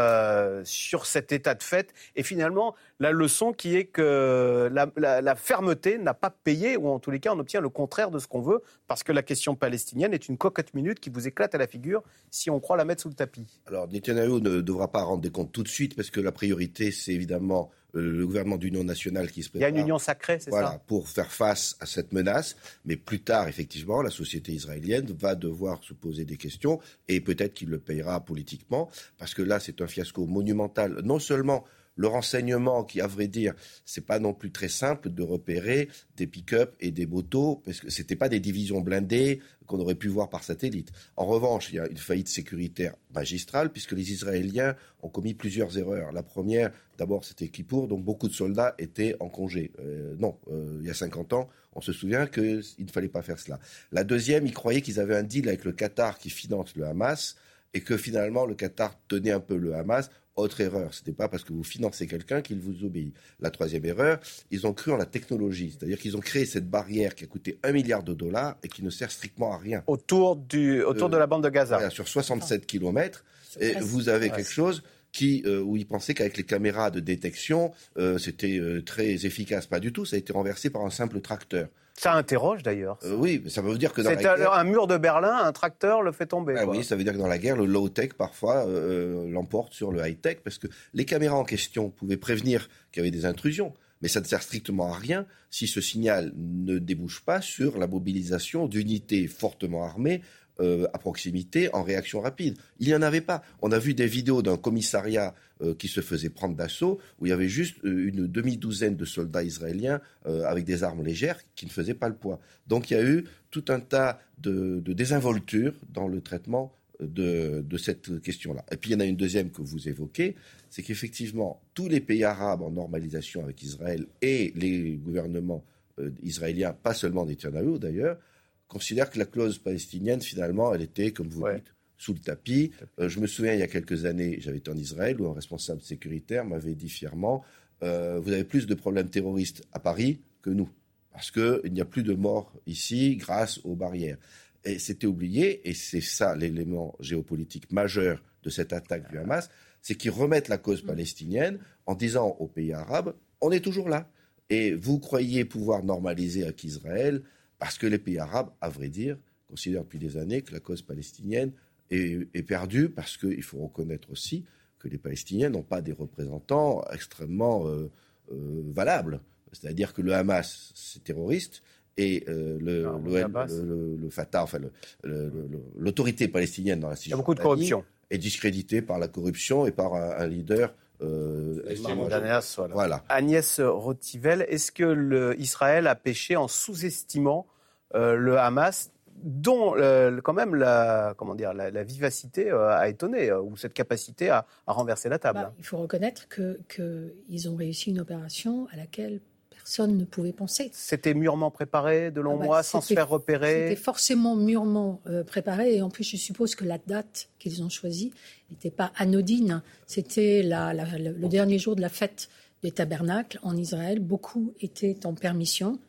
sur cet état de fait. Et finalement, la leçon qui est que la, fermeté n'a pas payé, ou en tous les cas, on obtient le contraire de ce qu'on veut, parce que la question palestinienne est une cocotte minute qui vous éclate à la figure si on croit la mettre sous le tapis. Alors, Netanyahu ne devra pas rendre des comptes tout de suite, parce que la priorité, c'est évidemment le gouvernement d'union nationale qui se prépare. Il y a une union sacrée, c'est voilà, pour faire face à cette menace. Mais plus tard, effectivement, la société israélienne va devoir se poser des questions et peut-être qu'il le payera politiquement parce que là, c'est un fiasco monumental, non seulement le renseignement qui, à vrai dire, c'est pas non plus très simple de repérer des pick-up et des motos, parce que c'était pas des divisions blindées qu'on aurait pu voir par satellite. En revanche, il y a une faillite sécuritaire magistrale, puisque les Israéliens ont commis plusieurs erreurs. La première, d'abord, c'était Kippour, donc beaucoup de soldats étaient en congé. Euh, non, euh, il y a 50 ans, on se souvient qu'il ne fallait pas faire cela. La deuxième, ils croyaient qu'ils avaient un deal avec le Qatar qui finance le Hamas et que finalement le Qatar tenait un peu le Hamas. Autre erreur, ce n'est pas parce que vous financez quelqu'un qu'il vous obéit. La troisième erreur, ils ont cru en la technologie, c'est-à-dire qu'ils ont créé cette barrière qui a coûté un milliard de dollars et qui ne sert strictement à rien. Autour, du, autour de la bande de Gaza. sur 67 kilomètres, et vous avez quelque chose qui, euh, où ils pensaient qu'avec les caméras de détection, euh, c'était euh, très efficace. Pas du tout, ça a été renversé par un simple tracteur. Ça interroge d'ailleurs. Euh, oui, ça veut dire que dans la guerre... un mur de Berlin, un tracteur le fait tomber. Ah oui, ça veut dire que dans la guerre, le low-tech parfois euh, l'emporte sur le high-tech parce que les caméras en question pouvaient prévenir qu'il y avait des intrusions. Mais ça ne sert strictement à rien si ce signal ne débouche pas sur la mobilisation d'unités fortement armées euh, à proximité en réaction rapide. Il n'y en avait pas. On a vu des vidéos d'un commissariat euh, qui se faisait prendre d'assaut, où il y avait juste euh, une demi-douzaine de soldats israéliens avec des armes légères qui ne faisaient pas le poids. Donc il y a eu tout un tas de, désinvolture dans le traitement de, de cette question-là. Et puis il y en a une deuxième que vous évoquez, c'est qu'effectivement, tous les pays arabes en normalisation avec Israël et les gouvernements israéliens, pas seulement Netanyahu d'ailleurs, considère que la clause palestinienne, finalement, elle était, comme vous dites, sous le tapis. Euh, je me souviens, il y a quelques années, j'avais été en Israël où un responsable sécuritaire m'avait dit fièrement euh, Vous avez plus de problèmes terroristes à Paris que nous, parce qu'il n'y a plus de morts ici grâce aux barrières. Et c'était oublié, et c'est ça l'élément géopolitique majeur de cette attaque du Hamas c'est qu'ils remettent la cause palestinienne en disant aux pays arabes On est toujours là. Et vous croyez pouvoir normaliser avec Israël parce que les pays arabes, à vrai dire, considèrent depuis des années que la cause palestinienne est, perdue, parce qu'il faut reconnaître aussi que les Palestiniens n'ont pas des représentants extrêmement euh, euh, valables. C'est-à-dire que le Hamas, c'est terroriste, et euh, le, le, Fatah, enfin l'autorité palestinienne dans la Il y a beaucoup de corruption. est discréditée par la corruption et par un, leader euh, voilà. Agnès Rotivel, est-ce que Israël a péché en sous-estimant euh, le Hamas dont euh, quand même la, comment dire, la, vivacité a étonné, ou cette capacité à, renverser la table. Bah, il faut reconnaître qu'ils ont réussi une opération à laquelle personne ne pouvait penser. C'était mûrement préparé de longs ah bah, mois, sans se faire repérer C'était forcément mûrement euh, préparé, et en plus je suppose que la date qu'ils ont choisie n'était pas anodine. C'était le dernier jour de la fête des tabernacles en Israël. Beaucoup étaient en permission.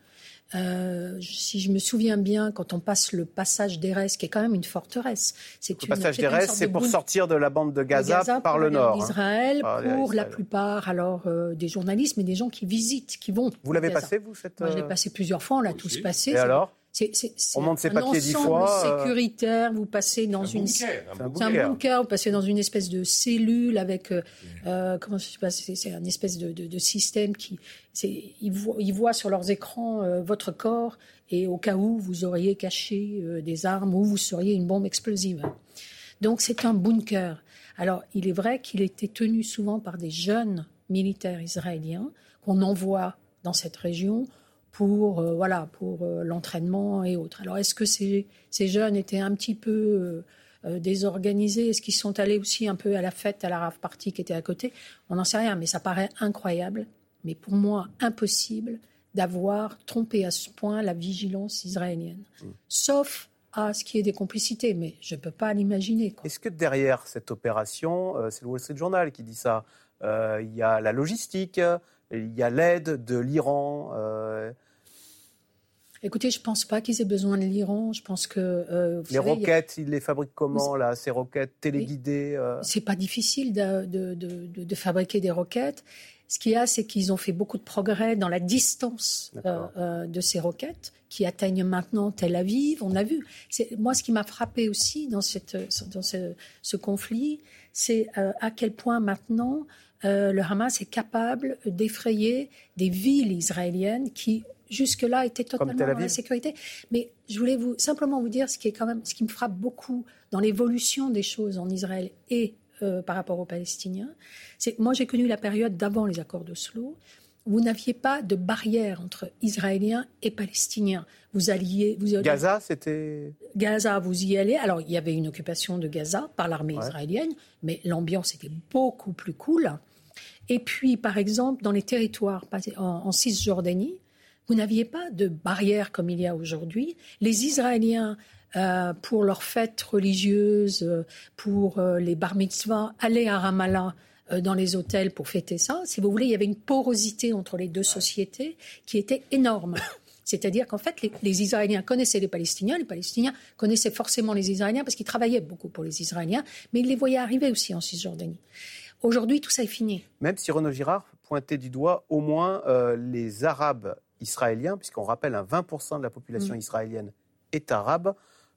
Euh, si je me souviens bien, quand on passe le passage d'Erez, qui est quand même une forteresse, c'est le passage d'Erez, c'est pour sortir de la bande de Gaza, par le nord. D'Israël, hein. pour la plupart, alors euh, des journalistes, mais des gens qui visitent, qui vont. Vous l'avez passé vous cette Moi, je l'ai euh, passé plusieurs fois. On l'a tous passé. Et alors c'est, on monte ses papiers dix fois. Euh, sécuritaire. Vous passez dans une. Bunker, c'est un bunker. Vous passez dans une espèce de cellule avec. Euh, euh comment ça se passe C'est un espèce de, de, de système qui. C'est, ils, voient, ils voient sur leurs écrans euh, votre corps et au cas où vous auriez caché des armes ou vous seriez une bombe explosive. Donc c'est un bunker. Alors il est vrai qu'il était tenu souvent par des jeunes militaires israéliens qu'on envoie dans cette région pour euh, voilà pour euh, l'entraînement et autres. Alors est-ce que ces, ces, jeunes étaient un petit peu euh, désorganisés? Est-ce qu'ils sont allés aussi un peu à la fête, à la rave party qui était à côté? On n'en sait rien, mais ça paraît incroyable, mais pour moi impossible d'avoir trompé à ce point la vigilance israélienne. Mmh. Sauf à ce qui est des complicités, mais je ne peux pas l'imaginer. Est-ce que derrière cette opération, c'est le Wall Street Journal qui dit ça, il y a la logistique, il y a l'aide de l'Iran Écoutez, je ne pense pas qu'ils aient besoin de l'Iran. Je pense que euh, les roquettes, ils les fabriquent comment là Ces roquettes téléguidées euh... C'est pas difficile de, de, de, de, fabriquer des roquettes. Ce qu'il y a, c'est qu'ils ont fait beaucoup de progrès dans la distance euh, euh de ces roquettes qui atteignent maintenant Tel Aviv. On a vu. Moi, ce qui m'a frappé aussi dans, cette, dans ce, ce conflit, c'est à quel point maintenant le Hamas est capable d'effrayer des villes israéliennes qui jusque-là étaient totalement dans la sécurité. Mais je voulais vous simplement vous dire ce qui est quand même ce qui me frappe beaucoup dans l'évolution des choses en Israël et par rapport aux Palestiniens, c'est moi j'ai connu la période d'avant les accords d'Oslo vous n'aviez pas de barrière entre Israéliens et Palestiniens. Vous alliez, vous Gaza, c'était. Gaza, vous y allez. Alors, il y avait une occupation de Gaza par l'armée israélienne, mais l'ambiance était beaucoup plus cool. Et puis, par exemple, dans les territoires en, en Cisjordanie, vous n'aviez pas de barrière comme il y a aujourd'hui. Les Israéliens, euh, pour leurs fêtes religieuses, euh, pour euh, les bar mitzvahs, allaient à Ramallah euh, dans les hôtels pour fêter ça. Si vous voulez, il y avait une porosité entre les deux sociétés qui était énorme. *laughs* C'est-à-dire qu'en fait, les, Israéliens connaissaient les Palestiniens, les Palestiniens connaissaient forcément les Israéliens parce qu'ils travaillaient beaucoup pour les Israéliens, mais ils les voyaient arriver aussi en Cisjordanie. Aujourd'hui, tout ça est fini. Même si Renaud Girard pointait du doigt au moins euh, les Arabes israéliens, puisqu'on rappelle, un 20% de la population mm. israélienne est arabe.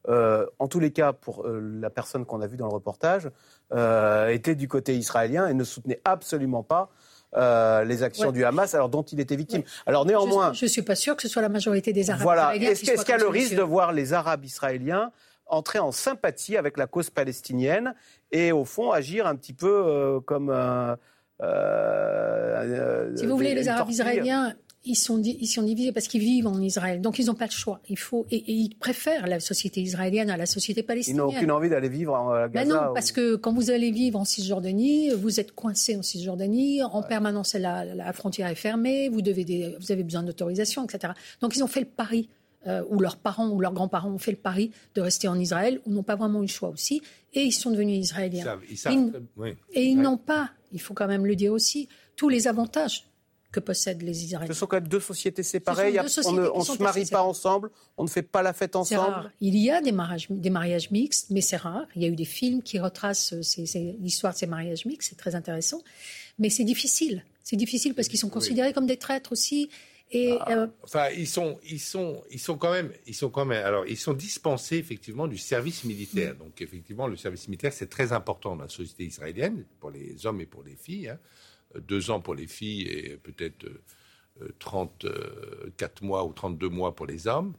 Euh, en tous les cas, pour la personne qu'on a vue dans le reportage, euh, était du côté israélien et ne soutenait absolument pas euh, les actions du Hamas, alors dont il était victime. Alors néanmoins, je ne suis pas sûr que ce soit la majorité des Arabes. Voilà. Est-ce qu'il y a le risque de voir les Arabes israéliens entrer en sympathie avec la cause palestinienne et au fond agir un petit peu euh, comme si vous voulez, les Arabes israéliens ils sont, ils sont divisés parce qu'ils vivent en Israël. Donc, ils n'ont pas le choix. Il faut, et, ils préfèrent la société israélienne à la société palestinienne. Ils n'ont aucune envie d'aller vivre en Gaza. Ben non, parce que quand vous allez vivre en Cisjordanie, vous êtes coincé en Cisjordanie. En permanence, la, la, frontière est fermée. Vous, devez des, vous avez besoin d'autorisation, etc. Donc, ils ont fait le pari. Euh, ou leurs parents ou leurs grands-parents ont fait le pari de rester en Israël, ou n'ont pas vraiment eu le choix aussi, et ils sont devenus israéliens. Ils savent, Et ils n'ont pas, il faut quand même le dire aussi, tous les avantages que possèdent les Israéliens. Ce sont quand même deux sociétés séparées. on ne se marie pas ensemble, on ne fait pas la fête ensemble. Il y a des mariages, des mariages mixtes, mais c'est rare. Il y a eu des films qui retracent l'histoire de ces mariages mixtes, c'est très intéressant. Mais c'est difficile. C'est difficile parce qu'ils sont considérés comme des traîtres aussi. Et, ah, euh, Enfin, ils sont, ils sont, ils sont quand même, ils sont quand même. Alors, ils sont dispensés effectivement du service militaire. Donc, effectivement, le service militaire c'est très important dans la société israélienne pour les hommes et pour les filles. Hein deux ans pour les filles et peut-être 34 euh, mois ou 32 mois pour les hommes.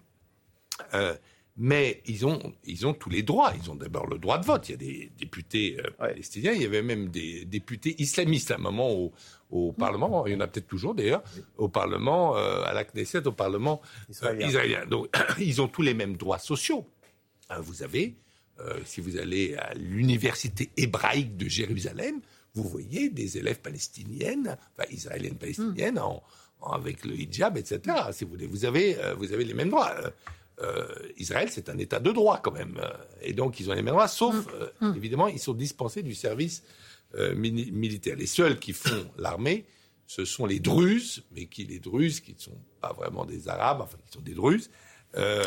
Euh, mais ils ont, ils ont tous les droits. Ils ont d'abord le droit de vote. Il y a des députés euh, palestiniens. Il y avait même des députés islamistes à un moment au, au Parlement. Il y en a peut-être toujours d'ailleurs au Parlement, à la Knesset, au Parlement israélien. Donc *coughs* ils ont tous les mêmes droits sociaux. vous avez, si vous allez à l'université hébraïque de Jérusalem, vous voyez des élèves palestiniennes, enfin israéliennes palestiniennes, en, avec le hijab, etc. Si vous voulez, vous avez, euh, vous avez les mêmes droits. Euh, euh, Israël, c'est un État de droit quand même, et donc ils ont les mêmes droits, sauf mm. Mm. évidemment, ils sont dispensés du service militaire. Les seuls qui font *coughs* l'armée, ce sont les Druzes, mais qui les Druzes, qui ne sont pas vraiment des Arabes, enfin qui sont des Druzes, euh,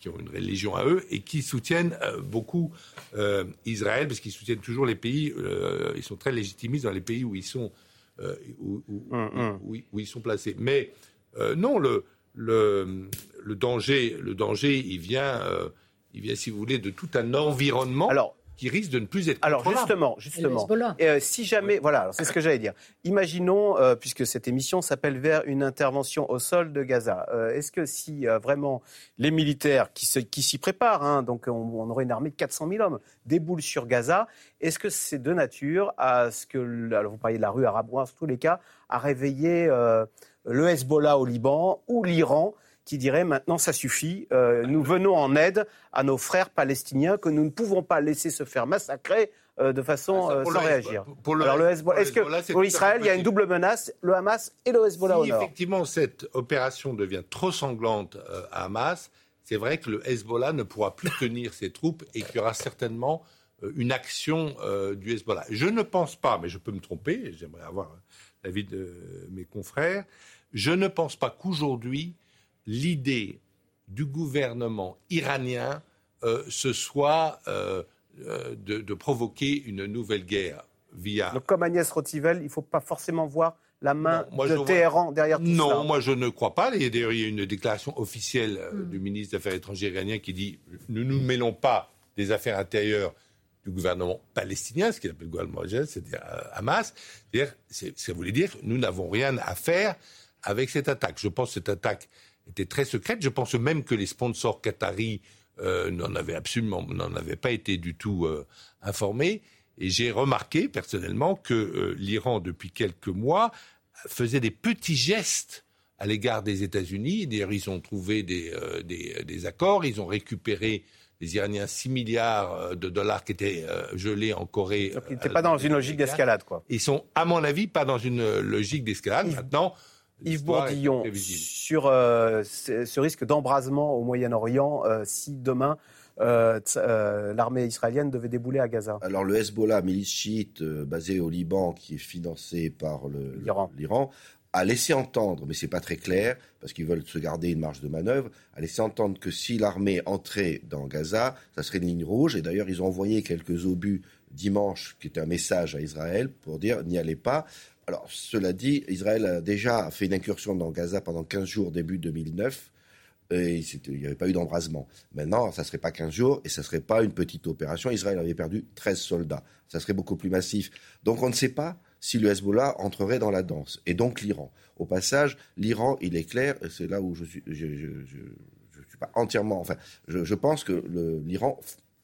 qui ont une religion à eux et qui soutiennent euh, beaucoup euh, Israël parce qu'ils soutiennent toujours les pays. ils sont très légitimistes dans les pays où ils sont où, hum, hum. où, ils sont placés. Mais non, le, le, le danger, le danger, il vient, il vient, si vous voulez, de tout un environnement. Alors, qui risque de ne plus être Alors justement, justement, euh, si jamais, voilà, c'est ce que j'allais dire. Imaginons, euh, puisque cette émission s'appelle vers une intervention au sol de Gaza. Euh, est-ce que si vraiment les militaires qui, s'y préparent, hein, donc on, aurait une armée de 400 000 hommes, déboulent sur Gaza, est-ce que c'est de nature à ce que, alors vous parliez de la rue arabe, en tous les cas, à réveiller le Hezbollah au Liban ou l'Iran qui dirait maintenant ça suffit, euh, nous venons en aide à nos frères palestiniens que nous ne pouvons pas laisser se faire massacrer euh, de façon ah, euh, sans réagir. Pour le, Alors est-ce que pour Israël il y a une double menace, le Hamas et le Hezbollah si effectivement cette opération devient trop sanglante à Hamas, c'est vrai que le Hezbollah ne pourra plus *laughs* tenir ses troupes et qu'il y aura certainement une action du Hezbollah. Je ne pense pas, mais je peux me tromper, j'aimerais avoir l'avis de mes confrères, je ne pense pas qu'aujourd'hui l'idée du gouvernement iranien euh, ce soit euh, euh, de, provoquer une nouvelle guerre via. Donc, comme Agnès Rotivel, il ne faut pas forcément voir la main de Téhéran derrière tout non, ça. Non, moi je ne crois pas. Il y a une déclaration officielle hmm. du ministre des Affaires étrangères iranien qui dit ne nous mêlons pas des affaires intérieures du gouvernement palestinien, ce qu'il appelle le gouvernement c'est-à-dire euh, Hamas. C'est-à-dire, ça voulait dire nous n'avons rien à faire avec cette attaque. Je pense que cette attaque était très secrète. Je pense même que les sponsors qataris euh, n'en avaient absolument, n'en avaient pas été du tout euh, informés. Et j'ai remarqué personnellement que euh, l'Iran, depuis quelques mois, faisait des petits gestes à l'égard des États-Unis. D'ailleurs, ils ont trouvé des, des, des, accords, ils ont récupéré les Iraniens 6 milliards de dollars qui étaient gelés en Corée. Donc, ils n'étaient pas dans une logique d'escalade, quoi. Ils sont, à mon avis, pas dans une logique d'escalade. Maintenant, Yves Bourdillon, sur euh, ce risque d'embrasement au Moyen-Orient euh, si demain euh, l'armée israélienne devait débouler à Gaza Alors le Hezbollah, milice chiite basé au Liban, qui est financé par l'Iran, a laissé entendre, mais c'est pas très clair, parce qu'ils veulent se garder une marge de manœuvre, a laissé entendre que si l'armée entrait dans Gaza, ça serait une ligne rouge. Et d'ailleurs, ils ont envoyé quelques obus dimanche, qui était un message à Israël pour dire n'y allez pas. Alors, cela dit, Israël a déjà fait une incursion dans Gaza pendant 15 jours début 2009 et il n'y avait pas eu d'embrasement. Maintenant, ça ne serait pas 15 jours et ça ne serait pas une petite opération. Israël avait perdu 13 soldats. Ça serait beaucoup plus massif. Donc on ne sait pas si le Hezbollah entrerait dans la danse, et donc l'Iran. Au passage, l'Iran, il est clair, c'est là où je suis, suis pas entièrement, enfin, je, pense que l'Iran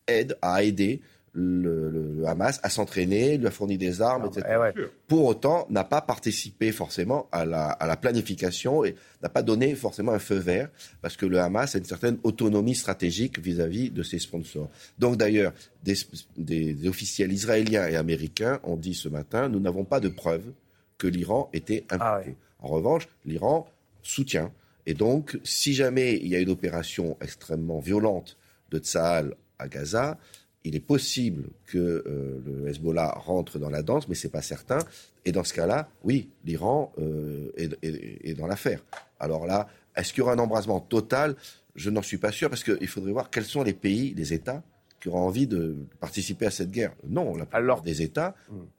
aide, a aidé le, Hamas a s'entraîner, lui a fourni des armes, etc. Eh Pour autant, n'a pas participé forcément à la, planification et n'a pas donné forcément un feu vert, parce que le Hamas a une certaine autonomie stratégique vis-à-vis de ses sponsors. Donc d'ailleurs, des, officiels israéliens et américains ont dit ce matin, nous n'avons pas de preuves que l'Iran était ah impliqué. En revanche, l'Iran soutient. Et donc, si jamais il y a une opération extrêmement violente de Tsahal à Gaza, il est possible que euh, le Hezbollah rentre dans la danse, mais ce n'est pas certain. Et dans ce cas-là, oui, l'Iran euh, est, dans l'affaire. Alors là, est-ce qu'il y aura un embrasement total? Je n'en suis pas sûr, parce qu'il faudrait voir quels sont les pays, les États, qui auront envie de participer à cette guerre. Non, la plupart des États,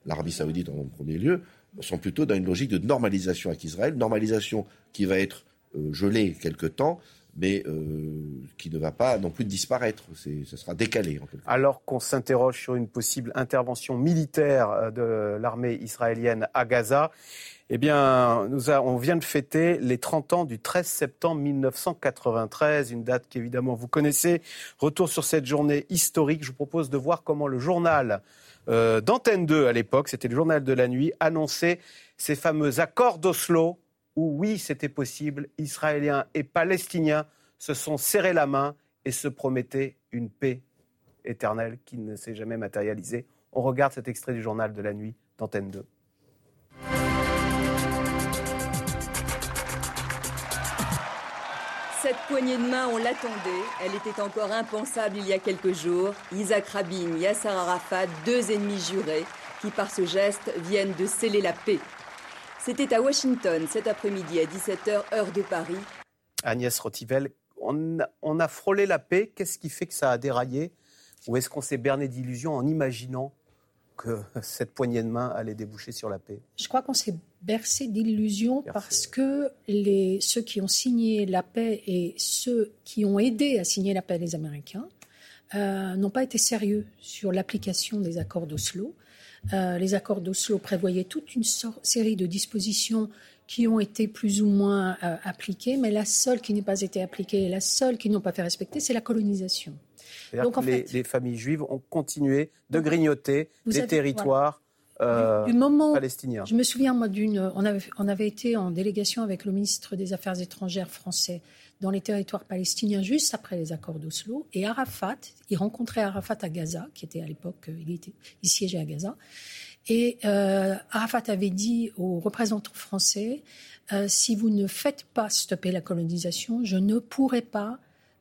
l'Arabie saoudite en premier lieu, sont plutôt dans une logique de normalisation avec Israël, normalisation qui va être euh, gelée quelque temps, mais euh, qui ne va pas non plus disparaître. Ce sera décalé. Alors qu'on s'interroge sur une possible intervention militaire euh, de l'armée israélienne à Gaza, eh bien, nous on vient de fêter les 30 ans du 13 septembre 1993, une date qu'évidemment vous connaissez. Retour sur cette journée historique. Je vous propose de voir comment le journal euh, d'Antenne 2 à l'époque, c'était le journal de la nuit, annonçait ces fameux accords d'Oslo où oui, c'était possible, Israéliens et Palestiniens se sont serrés la main et se promettaient une paix éternelle qui ne s'est jamais matérialisée. On regarde cet extrait du journal de la nuit d'Antenne 2. Cette poignée de main, on l'attendait. Elle était encore impensable il y a quelques jours. Isaac Rabin, Yasser Arafat, deux ennemis jurés, qui par ce geste viennent de sceller la paix. C'était à Washington cet après-midi à 17h, heure de Paris. Agnès Rotivel, on, a frôlé la paix. Qu'est-ce qui fait que ça a déraillé? Ou est-ce qu'on s'est berné d'illusions en imaginant que *laughs* cette poignée de main allait déboucher sur la paix? Je crois qu'on s'est bercé d'illusions parce que les, ceux qui ont signé la paix et ceux qui ont aidé à signer la paix, les Américains, euh, n'ont pas été sérieux sur l'application des accords d'Oslo. Euh, les accords d'Oslo prévoyaient toute une série de dispositions qui ont été plus ou moins euh, appliquées, mais la seule qui n'a pas été appliquée et la seule qui n'ont pas fait respecter, c'est la colonisation. Donc, en les, fait, les, familles juives ont continué de grignoter les territoires. Euh, du, moment, palestiniens. Je me souviens, moi, d'une. On avait, on avait été en délégation avec le ministre des Affaires étrangères français dans les territoires palestiniens juste après les accords d'Oslo. Et Arafat, il rencontrait Arafat à Gaza, qui était à l'époque, euh, il, siégeait à Gaza. Et euh, Arafat avait dit aux représentants français, euh, si vous ne faites pas stopper la colonisation, je ne pourrai pas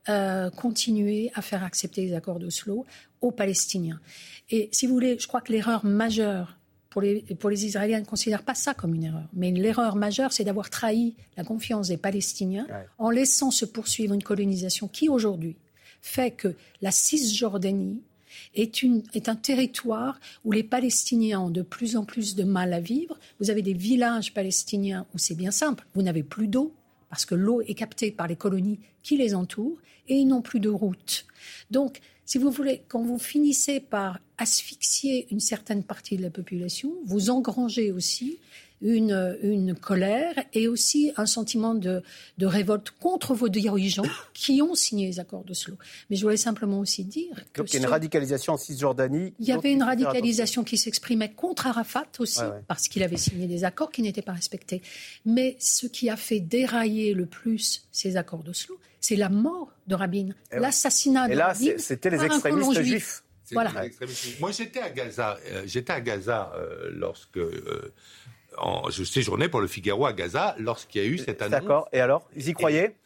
euh, continuer à faire accepter les accords d'Oslo aux Palestiniens. Et si vous voulez, je crois que l'erreur majeure pour les, pour les Israéliens ne considèrent pas ça comme une erreur. Mais l'erreur majeure, c'est d'avoir trahi la confiance des Palestiniens en laissant se poursuivre une colonisation qui, aujourd'hui, fait que la Cisjordanie est, une, est un territoire où les Palestiniens ont de plus en plus de mal à vivre. Vous avez des villages palestiniens où c'est bien simple, vous n'avez plus d'eau, parce que l'eau est captée par les colonies qui les entourent et ils n'ont plus de route. Donc, si vous voulez, quand vous finissez par asphyxier une certaine partie de la population, vous engrangez aussi une, une colère et aussi un sentiment de, de révolte contre vos dirigeants *coughs* qui ont signé les accords d'Oslo. Mais je voulais simplement aussi dire que... il y a une radicalisation en Cisjordanie. Il y avait une radicalisation qui s'exprimait contre Arafat aussi, parce qu'il avait signé des accords qui n'étaient pas respectés. Mais ce qui a fait dérailler le plus ces accords d'Oslo, c'est la mort de Rabin, l'assassinat de Rabin. Et là, c'était les extrémistes juifs. Voilà. Moi, j'étais à Gaza. Euh, j'étais à Gaza euh, lorsque euh, je séjournais pour le Figaro à Gaza lorsqu'il y a eu cette annonce. D'accord. Et alors, ils y croyaient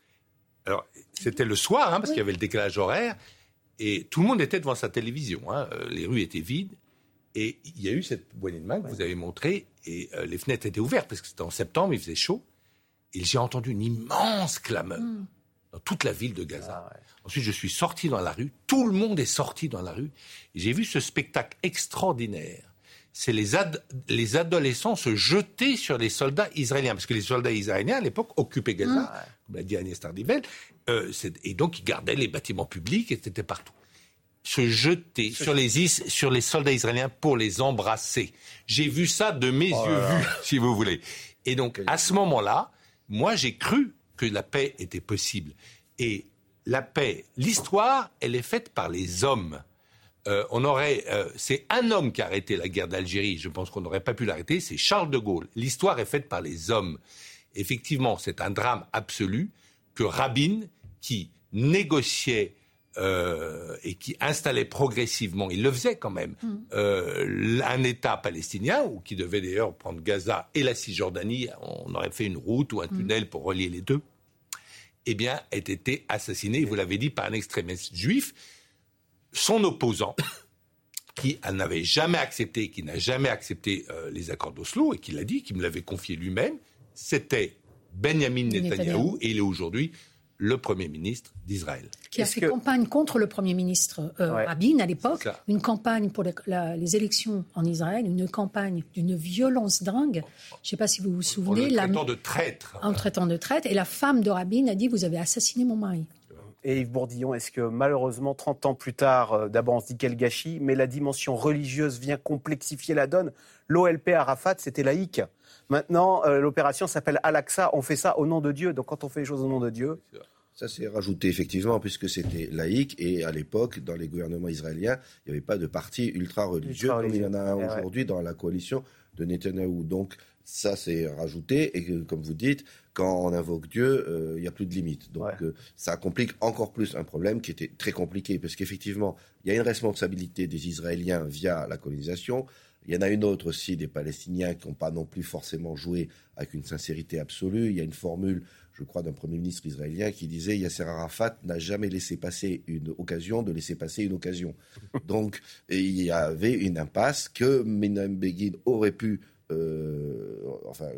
Alors, c'était le soir, hein, parce qu'il y avait le décalage horaire, et tout le monde était devant sa télévision. Hein. Euh, les rues étaient vides, et il y a eu cette poignée de main que vous avez montrée, et euh, les fenêtres étaient ouvertes parce que c'était en septembre, il faisait chaud, et j'ai entendu une immense clameur. Mm. Dans toute la ville de Gaza. Ah Ensuite, je suis sorti dans la rue. Tout le monde est sorti dans la rue. Et j'ai vu ce spectacle extraordinaire c'est les, les adolescents se jeter sur les soldats israéliens. Parce que les soldats israéliens, à l'époque, occupaient Gaza, mmh. comme l'a dit Agnès Tardivel, euh, et donc ils gardaient les bâtiments publics, et c'était partout. Se jeter sur les, sur les soldats israéliens pour les embrasser. J'ai vu ça de mes oh yeux vus, *laughs* si vous voulez. Et donc, à ce moment-là, moi, j'ai cru que la paix était possible. Et la paix, l'histoire, elle est faite par les hommes. Euh, on aurait, euh, c'est un homme qui a arrêté la guerre d'Algérie. Je pense qu'on n'aurait pas pu l'arrêter. C'est Charles de Gaulle. L'histoire est faite par les hommes. Effectivement, c'est un drame absolu que Rabin, qui négociait euh, et qui installait progressivement, il le faisait quand même, mm. un État palestinien, ou qui devait d'ailleurs prendre Gaza et la Cisjordanie, on aurait fait une route ou un mm. tunnel pour relier les deux, eh bien, ait été assassiné, vous l'avez dit, par un extrémiste juif son opposant, *coughs* qui n'avait jamais accepté, qui n'a jamais accepté euh, les accords d'Oslo, et qui l'a dit, qui me l'avait confié lui-même, c'était Benjamin Netanyahu, et il est aujourd'hui le Premier ministre d'Israël. Qui a fait campagne contre le Premier ministre euh, Rabin à l'époque, une campagne pour les, élections en Israël, une campagne d'une violence dingue. Je ne sais pas si vous vous souvenez. En traitant de traître. En traitant de traître. Et la femme de Rabin a dit Vous avez assassiné mon mari. Et Yves Bourdillon, est-ce que malheureusement, 30 ans plus tard, euh, d'abord on se dit quel gâchis, mais la dimension religieuse vient complexifier la donne L'OLP Arafat, c'était laïque. Maintenant, euh, l'opération s'appelle Al-Aqsa. On fait ça au nom de Dieu. Donc quand on fait les choses au nom de Dieu. Ça s'est rajouté effectivement, puisque c'était laïque. Et à l'époque, dans les gouvernements israéliens, il n'y avait pas de parti ultra-religieux comme il y en a un aujourd'hui dans la coalition de Netanyahou. Donc ça s'est rajouté. Et comme vous dites, quand on invoque Dieu, euh, il n'y a plus de limite. Donc euh, ça complique encore plus un problème qui était très compliqué, parce qu'effectivement, il y a une responsabilité des Israéliens via la colonisation. Il y en a une autre aussi des Palestiniens qui n'ont pas non plus forcément joué avec une sincérité absolue. Il y a une formule, je crois, d'un Premier ministre israélien qui disait Yasser Arafat n'a jamais laissé passer une occasion de laisser passer une occasion. *laughs* Donc il y avait une impasse que Menahem Begin aurait pu euh, enfin,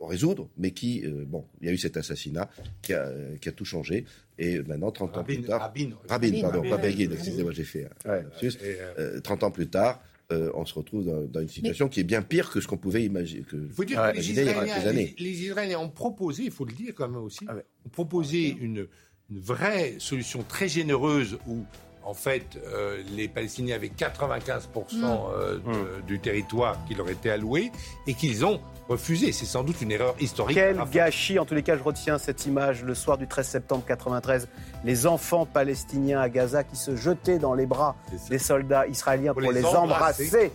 résoudre, mais qui, euh, bon, il y a eu cet assassinat qui a, qui a tout changé. Et maintenant, 30 ans plus tard. Rabin, Rabin, pardon, pas Begin, excusez-moi, j'ai fait un, 30 euh, ans plus tard, on se retrouve dans, une situation qui est bien pire que ce qu'on pouvait imaginer, que, faut dire que les il y a quelques années. Les, Israéliens ont proposé, il faut le dire quand même aussi, ah ont proposé une, une vraie solution très généreuse où en fait, euh, les Palestiniens avaient 95% mm. euh, mm. du territoire qui leur était alloué et qu'ils ont refusé. C'est sans doute une erreur historique. Quel gâchis, en tous les cas, je retiens cette image le soir du 13 septembre 93. Les enfants palestiniens à Gaza qui se jetaient dans les bras des soldats israéliens pour, les, embrasser.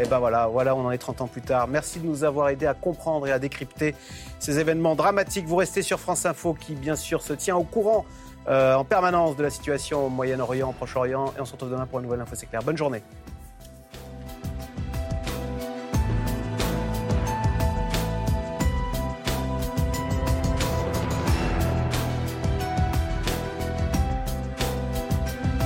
Et ben voilà, voilà, on en est 30 ans plus tard. Merci de nous avoir aidés à comprendre et à décrypter ces événements dramatiques. Vous restez sur France Info qui, bien sûr, se tient au courant en permanence de la situation au Moyen-Orient, Proche-Orient. Et on se retrouve demain pour une nouvelle info, c'est clair. Bonne journée.